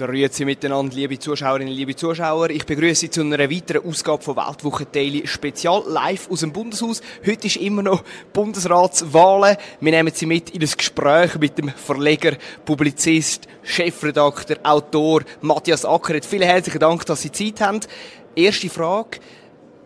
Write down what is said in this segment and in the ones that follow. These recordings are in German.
Grüezi miteinander, liebe Zuschauerinnen, liebe Zuschauer. Ich begrüße Sie zu einer weiteren Ausgabe von Weltwoche Daily Spezial live aus dem Bundeshaus. Heute ist immer noch Bundesratswahlen. Wir nehmen Sie mit in ein Gespräch mit dem Verleger, Publizist, Chefredakteur, Autor Matthias Ackeret. Vielen herzlichen Dank, dass Sie Zeit haben. Erste Frage.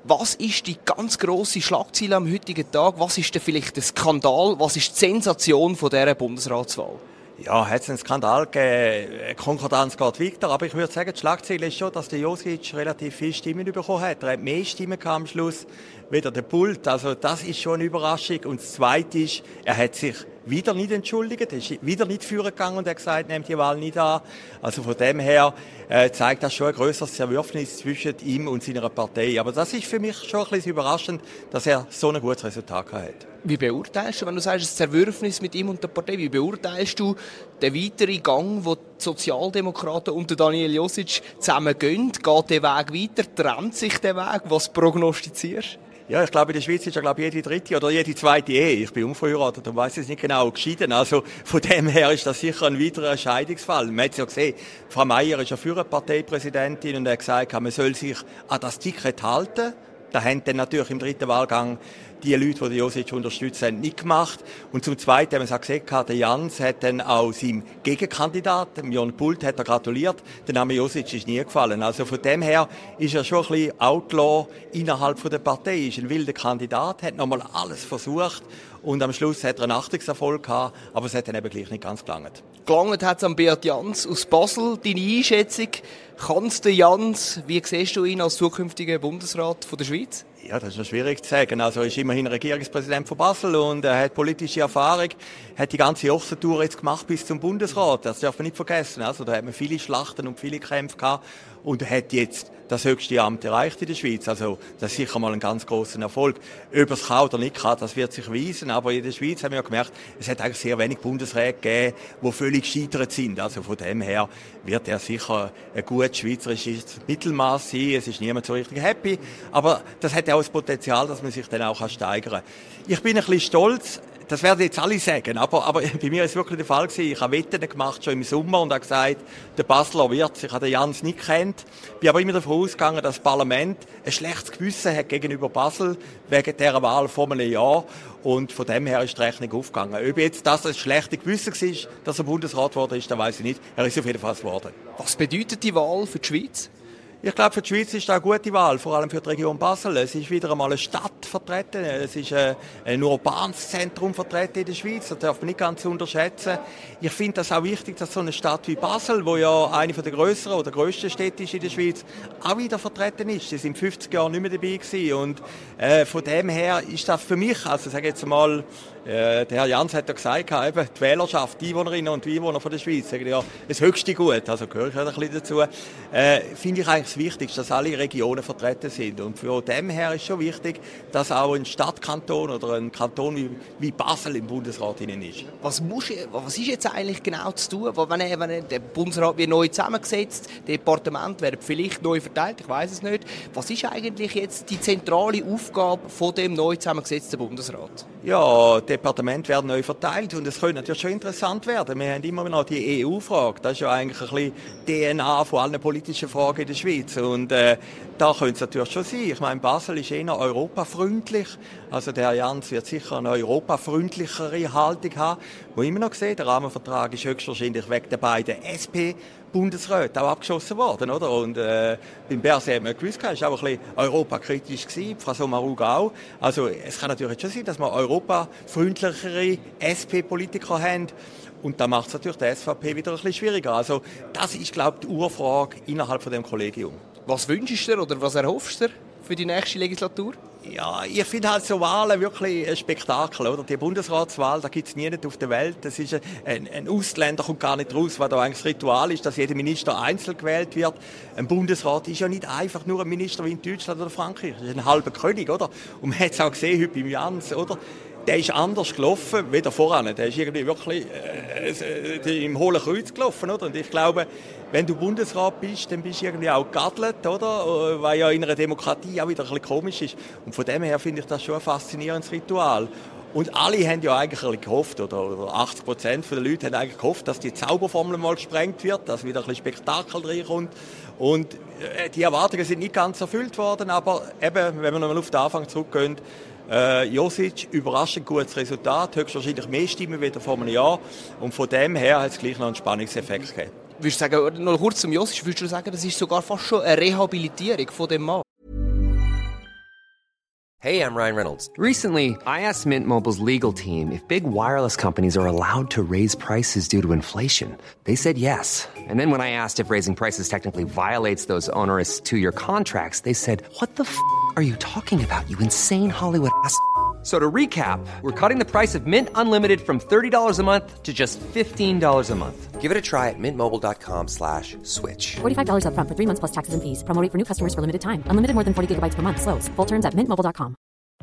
Was ist die ganz grosse Schlagzeile am heutigen Tag? Was ist denn vielleicht der Skandal? Was ist die Sensation von dieser Bundesratswahl? Ja, hat es einen Skandal gegeben. Konkordanz geht weiter. Aber ich würde sagen, die Schlagzeile ist schon, dass der Josic relativ viele Stimmen bekommen hat. Er hat mehr Stimmen am Schluss, wieder der Pult. Also, das ist schon eine Überraschung. Und das Zweite ist, er hat sich wieder nicht entschuldigt, er ist wieder nicht führen gegangen und hat gesagt, nehmt die Wahl nicht an. Also von dem her äh, zeigt das schon ein größeres Zerwürfnis zwischen ihm und seiner Partei. Aber das ist für mich schon ein bisschen überraschend, dass er so ein gutes Resultat hat. Wie beurteilst du, wenn du sagst, das Zerwürfnis mit ihm und der Partei, wie beurteilst du den weiteren Gang, wo Sozialdemokraten und Daniel Josic zusammen gehen? Geht der Weg weiter? Trennt sich der Weg? Was prognostizierst du? Ja, ich glaube, in der Schweiz ist ja, glaube jede dritte oder jede zweite Ehe. Ich bin unverheiratet und weiß es nicht genau geschieden. Also, von dem her ist das sicher ein weiterer Scheidungsfall. Man hat es ja gesehen, Frau Meier ist ja für eine Parteipräsidentin und hat gesagt, man soll sich an das Ticket halten. Da haben dann natürlich im dritten Wahlgang die Leute, die Josic unterstützen, nicht gemacht. Und zum Zweiten haben wir es auch gesehen, der Jans hat dann auch seinem Gegenkandidaten, Jon Pult, hat er gratuliert. Der Name Josic ist nie gefallen. Also von dem her ist er schon ein bisschen Outlaw innerhalb der Partei. Ist ein wilder Kandidat, hat nochmal alles versucht und am Schluss hat er einen Achtungserfolg gehabt, aber es hat dann eben gleich nicht ganz gelangt. Gelangt hat es an Beat Jans aus Basel. Deine Einschätzung, kann es der Jans, wie siehst du ihn als zukünftiger Bundesrat von der Schweiz? Ja, das ist noch schwierig zu sagen. Also er ist immerhin Regierungspräsident von Basel und er hat politische Erfahrung, hat die ganze Ochsentour jetzt gemacht bis zum Bundesrat. Das darf man nicht vergessen. Also da hat man viele Schlachten und viele Kämpfe gehabt und er hat jetzt das höchste Amt erreicht in der Schweiz. Also das ist sicher mal ein ganz großer Erfolg. Ob es kann oder nicht kann, das wird sich weisen. Aber in der Schweiz haben wir ja gemerkt, es hat eigentlich sehr wenig Bundesräte gegeben, die völlig gescheitert sind. Also von dem her wird er sicher ein gut schweizerisches Mittelmaß sein. Es ist niemand so richtig happy. Aber das hat auch das Potenzial, dass man sich dann auch steigern kann. Ich bin ein bisschen stolz, das werden jetzt alle sagen, aber, aber bei mir ist wirklich der Fall gewesen. Ich habe Wetten gemacht schon im Sommer und habe gesagt, der Basler wird, ich habe den Jans nicht kennt, bin aber immer davon ausgegangen, dass das Parlament ein schlechtes Gewissen hat gegenüber Basel wegen dieser Wahl vor einem Jahr und von dem her ist die Rechnung aufgegangen. Ob jetzt das ein schlechtes Gewissen war, dass er Bundesrat geworden ist, das weiß ich nicht. Er ist auf jeden Fall geworden. Was bedeutet die Wahl für die Schweiz? Ich glaube, für die Schweiz ist das eine gute Wahl, vor allem für die Region Basel. Es ist wieder einmal eine Stadt vertreten, es ist ein, ein urbanes Zentrum vertreten in der Schweiz, das darf man nicht ganz unterschätzen. Ich finde das auch wichtig, dass so eine Stadt wie Basel, wo ja eine der größeren oder grössten Städte ist in der Schweiz, auch wieder vertreten ist. Sie sind 50 Jahre nicht mehr dabei gewesen und äh, von dem her ist das für mich, also sage jetzt mal, äh, der Herr Jans hat ja gesagt, eben, die Wählerschaft, die Einwohnerinnen und Einwohner von der Schweiz, ja, das höchste Gut, also gehöre ich ein bisschen dazu, äh, finde ich eigentlich das Wichtigste, dass alle Regionen vertreten sind. Und von dem her ist schon wichtig, dass auch ein Stadtkanton oder ein Kanton wie, wie Basel im Bundesrat ist. Was, muss, was ist jetzt eigentlich genau zu tun? Wenn, wenn der Bundesrat wird neu zusammengesetzt, die Departement werden vielleicht neu verteilt, ich weiß es nicht. Was ist eigentlich jetzt die zentrale Aufgabe von dem neu zusammengesetzten Bundesrat? Ja, Departement werden neu verteilt und es könnte natürlich schon interessant werden. Wir haben immer noch die EU-Frage. Das ist ja eigentlich ein bisschen DNA von allen politischen Fragen in der Schweiz. Und äh, da könnte es natürlich schon sein. Ich meine, Basel ist eher europafreundlich. Also der Herr Jans wird sicher eine europafreundlichere Haltung haben. Wo immer noch gesehen, der Rahmenvertrag ist höchstwahrscheinlich wegen der beiden SP Bundesräte auch abgeschossen worden, oder? Und äh, beim Berset haben wir gewusst, es war auch ein bisschen europakritisch gewesen, Frau Sommarug auch. Also es kann natürlich schon sein, dass wir europafreundlichere SP-Politiker haben. Und da macht es natürlich der SVP wieder ein bisschen schwieriger. Also das ist, glaube ich, die Urfrage innerhalb von dem Kollegium. Was wünschst du dir oder was erhoffst du dir für die nächste Legislatur? Ja, ich finde halt so Wahlen wirklich ein Spektakel, oder? Die Bundesratswahl, da gibt es nie auf der Welt. Das ist ein, ein Ausländer kommt gar nicht raus, was da eigentlich das Ritual ist, dass jeder Minister einzeln gewählt wird. Ein Bundesrat ist ja nicht einfach nur ein Minister wie in Deutschland oder Frankreich. Das ist ein halber König, oder? Und man hat es auch gesehen heute beim Jans, oder? Der ist anders gelaufen wie voran. Der ist irgendwie wirklich äh, äh, im hohlen Kreuz gelaufen, oder? Und ich glaube, wenn du Bundesrat bist, dann bist du irgendwie auch geadelt, oder? Weil ja in einer Demokratie auch wieder ein bisschen komisch ist. Und von dem her finde ich das schon ein faszinierendes Ritual. Und alle haben ja eigentlich gehofft, oder 80 Prozent der Leute haben eigentlich gehofft, dass die Zauberformel mal gesprengt wird, dass wieder ein bisschen Spektakel reinkommt. Und äh, die Erwartungen sind nicht ganz erfüllt worden, aber eben, wenn wir nochmal auf den Anfang zurückgehen, äh, Josic, überraschend gutes Resultat, höchstwahrscheinlich mehr Stimmen wieder vor einem Jahr. Und von dem her hat es gleich noch einen Spannungseffekt gegeben. Würdest du sagen, noch kurz zum Josic, würdest du sagen, das ist sogar fast schon eine Rehabilitierung von dem Mann? Hey, I'm Ryan Reynolds. Recently, I asked Mint Mobile's legal team if big wireless companies are allowed to raise prices due to inflation. They said yes. And then when I asked if raising prices technically violates those onerous two-year contracts, they said, what the f*** are you talking about, you insane Hollywood ass?" So to recap, we're cutting the price of Mint Unlimited from $30 a month to just $15 a month. Give it a try at mintmobile.com slash switch. $45 up front for three months plus taxes and fees. Promoting for new customers for limited time. Unlimited more than 40 gigabytes per month. Slows. Full terms at mintmobile.com.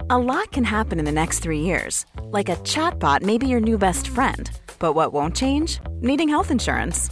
A lot can happen in the next three years. Like a chatbot may be your new best friend. But what won't change? Needing health insurance.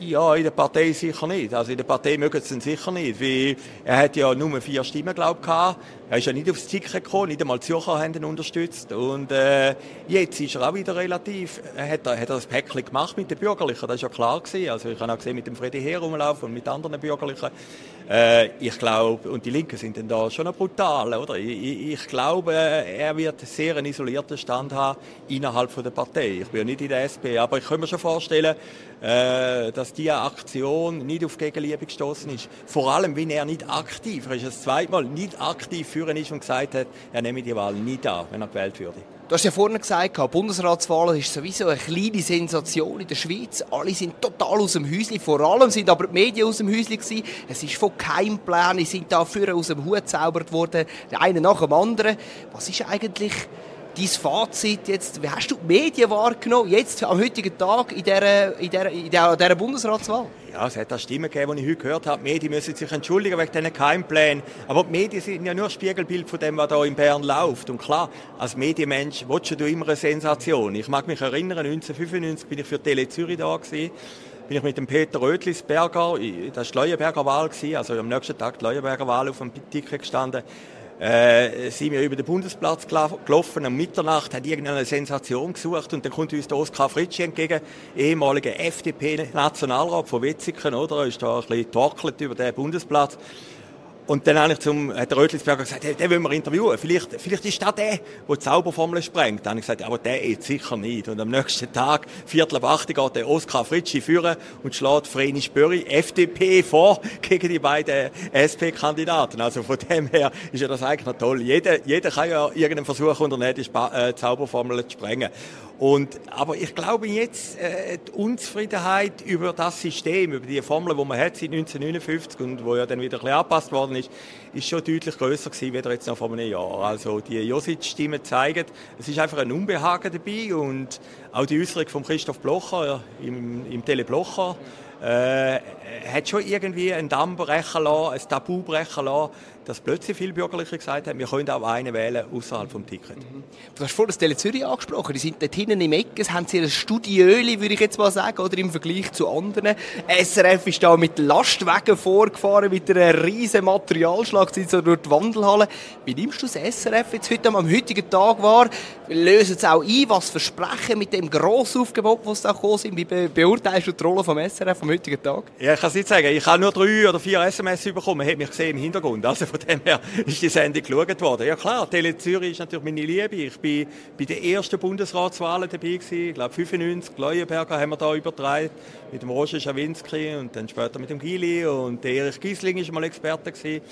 Ja, in der Partei sicher nicht. Also in der Partei mögen sie ihn sicher nicht, weil er hat ja nur vier Stimmen, glaube ich, Er ist ja nicht aufs Ticket gekommen, nicht einmal die Zürcher haben ihn unterstützt. Und äh, jetzt ist er auch wieder relativ, hat er, hat er das Päckchen gemacht mit den Bürgerlichen, das ist ja klar gewesen. Also ich habe auch gesehen mit dem Freddy Heer rumlaufen und mit anderen Bürgerlichen. Äh, ich glaube, und die Linken sind dann da schon noch brutal, oder? Ich, ich, glaube, er wird sehr einen isolierten Stand haben innerhalb von der Partei. Ich bin ja nicht in der SP, aber ich kann mir schon vorstellen, äh, dass diese Aktion nicht auf Gegenliebe gestoßen ist. Vor allem, wenn er nicht aktiv, er ist das zweite Mal nicht aktiv führen ist und gesagt hat, er nehme die Wahl nicht an, wenn er gewählt würde. Du hast ja vorhin gesagt, die Bundesratswahl ist sowieso eine kleine Sensation in der Schweiz. Alle sind total aus dem Häuschen. Vor allem sind aber die Medien aus dem Häuschen gewesen. Es ist von Keimplänen, sind da aus dem Hut gezaubert worden, der eine nach dem anderen. Was ist eigentlich dein Fazit jetzt? Wie hast du die Medien wahrgenommen, jetzt am heutigen Tag in dieser, in dieser, in dieser, dieser Bundesratswahl? Ja, es hat da Stimmen gegeben, die ich heute gehört habe. Die Medien müssen sich entschuldigen wegen diesen Keimplänen. Aber die Medien sind ja nur Spiegelbild von dem, was hier in Bern läuft. Und klar, als Medienmensch willst du immer eine Sensation. Ich mag mich erinnern, 1995 bin ich für Tele Zürich da gewesen bin ich mit dem Peter Rötlisberger, das war die Leuenberger Wahl, also am nächsten Tag die Leuenberger Wahl auf dem Ticket gestanden äh, sind wir über den Bundesplatz gelaufen. Um Mitternacht hat irgendeine Sensation gesucht und dann kommt uns der Oskar Fritschi entgegen, ehemaliger FDP-Nationalrat von Wetzigen, oder? Er ist da ein bisschen torkelt über den Bundesplatz. Und dann habe ich zum, hat der Rötlisberger gesagt, den, den wollen wir interviewen. Vielleicht, vielleicht ist das der, der die Zauberformel sprengt. Dann habe ich gesagt, aber der ist sicher nicht. Und am nächsten Tag, Viertel ab acht, geht der Oskar Fritschi führen und schlägt Vreni Spöri, FDP, vor gegen die beiden SP-Kandidaten. Also von dem her ist ja das eigentlich noch toll. Jeder, jeder kann ja irgendeinen Versuch unternehmen, die äh, Zauberformel zu sprengen. Und, aber ich glaube jetzt, äh, die Unzufriedenheit über das System, über die Formel, die man hat seit 1959 und wo ja dann wieder ein bisschen angepasst worden ist, ist schon deutlich größer gewesen, wie jetzt noch vor einem Jahr. Also die Josic-Stimmen zeigen, es ist einfach ein Unbehagen dabei und auch die Äußerung von Christoph Blocher im, im Tele Blocher, äh, hat schon irgendwie einen Damm brechen lassen, ein Tabu brechen lassen, dass plötzlich viele Bürgerliche gesagt haben, wir können auch einen wählen außerhalb vom Ticket. Mhm. Du hast vorhin das Tele Zürich angesprochen. Die sind dort hinten im Ecken, haben sie ein Studiöli, würde ich jetzt mal sagen, oder im Vergleich zu anderen. SRF ist da mit Lastwagen vorgefahren, mit einer riesen Materialschlag, sind so durch die Wandelhalle. Wie nimmst du das SRF jetzt heute am heutigen Tag wahr? Lösen es auch ein, was versprechen mit dem grossen Aufgebot, das da gekommen sind? Wie beurteilst du die Rolle vom SRF am heutigen Tag? Ja, ich kann es nicht sagen. Ich habe nur drei oder vier SMS bekommen. Man hat mich gesehen im Hintergrund. Also Von dem her ist die Sendung geschaut worden. Ja klar, Tele Zürich ist natürlich meine Liebe. Ich bin bei den ersten Bundesratswahlen dabei gewesen. Ich glaube 95, Leuenberger haben wir da übertragen mit dem Roger Schawinski und dann später mit dem Gili und Erich Giesling ist mal Experte gewesen.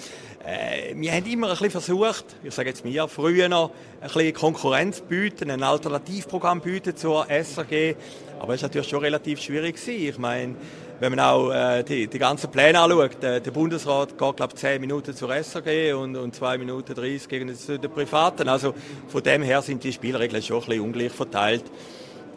Äh, wir haben immer ein bisschen versucht, ich sage jetzt mir, früher noch ein bisschen Konkurrenz bieten, ein Alternativprogramm bieten zur SRG, aber es war natürlich schon relativ schwierig gewesen. Ich meine, wenn man auch äh, die, die ganzen Pläne anschaut, der, der Bundesrat geht, glaube ich, 10 Minuten zur SRG und, und 2 Minuten 30 gegen die Privaten. Also von dem her sind die Spielregeln schon ein bisschen ungleich verteilt.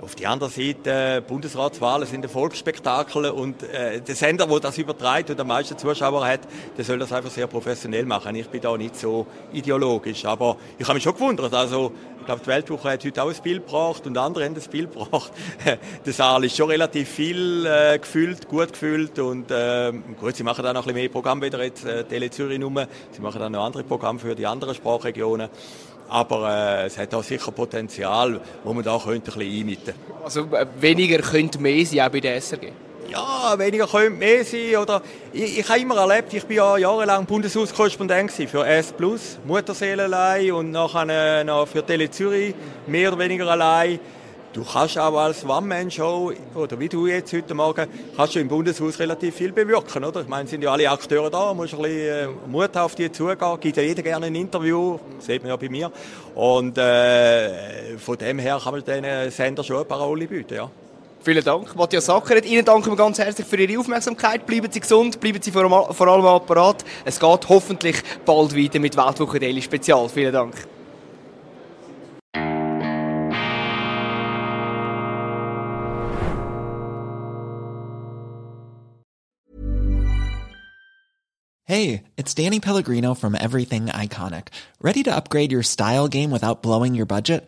Auf die andere Seite, Bundesratswahlen sind ein Volksspektakel und äh, der Sender, der das überträgt und am meisten Zuschauer hat, der soll das einfach sehr professionell machen. Ich bin da nicht so ideologisch, aber ich habe mich schon gewundert. Also, glaube, die Weltwoche hat heute auch ein Bild gebracht und andere haben ein Bild gebracht. der Saal ist schon relativ viel äh, gefüllt, gut gefüllt und äh, gut, sie machen dann noch ein bisschen mehr Programm wieder jetzt, äh, Tele Zürich rum. Sie machen dann noch andere Programme für die anderen Sprachregionen. Aber äh, es hat auch sicher Potenzial, wo man da könnte ein bisschen einmieten Also äh, weniger könnte mehr sein, auch bei der SRG? Ja, weniger könnte mehr sein. Oder ich, ich habe immer erlebt, ich war ja jahrelang Bundeshauskorrespondent für S+, Mutterseele allein und nachher noch für Tele Zürich mehr oder weniger allein. Du kannst auch als One-Man-Show, oder wie du jetzt heute Morgen, kannst du im Bundeshaus relativ viel bewirken, oder? Ich meine, sind ja alle Akteure da, musst ein bisschen äh, Mut auf die zugehen, gibt ja jeder gerne ein Interview, sieht man ja bei mir. Und äh, von dem her kann man diesen Sender schon eine Parole bieten, ja. Vielen Dank. Matthias Sackeret, Ihnen danken wir ganz herzlich für Ihre Aufmerksamkeit. Bleiben Sie gesund, bleiben Sie vor allem apparat. Es geht hoffentlich bald weiter mit Weltwoche Daily Spezial. Vielen Dank. Hey, it's Danny Pellegrino from Everything Iconic. Ready to upgrade your style game without blowing your budget?